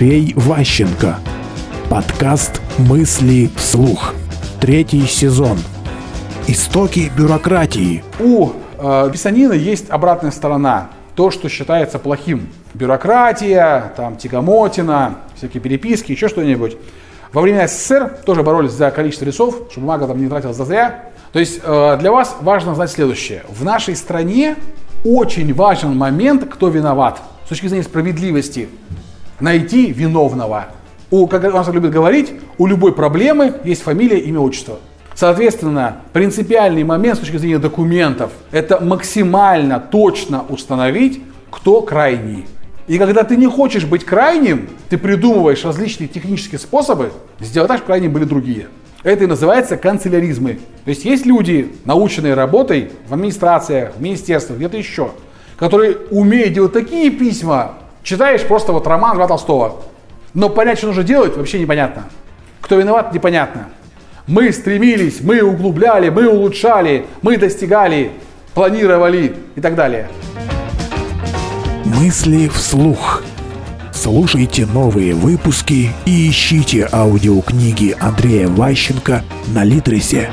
Андрей Ващенко. Подкаст «Мысли вслух». Третий сезон. Истоки бюрократии. У э, писанина есть обратная сторона. То, что считается плохим. Бюрократия, там, тягомотина, всякие переписки, еще что-нибудь. Во время СССР тоже боролись за количество лесов, чтобы бумага там не тратилась зазря. То есть э, для вас важно знать следующее. В нашей стране очень важен момент, кто виноват. С точки зрения справедливости. Найти виновного. У, как у нас любят говорить, у любой проблемы есть фамилия, имя, отчество. Соответственно, принципиальный момент с точки зрения документов – это максимально точно установить, кто крайний. И когда ты не хочешь быть крайним, ты придумываешь различные технические способы сделать так, чтобы крайними были другие. Это и называется канцеляризмы. То есть есть люди, наученные работой в администрациях, в министерствах, где-то еще, которые умеют делать такие письма, читаешь просто вот роман Льва Толстого, но понять, что нужно делать, вообще непонятно. Кто виноват, непонятно. Мы стремились, мы углубляли, мы улучшали, мы достигали, планировали и так далее. Мысли вслух. Слушайте новые выпуски и ищите аудиокниги Андрея Ващенко на Литресе.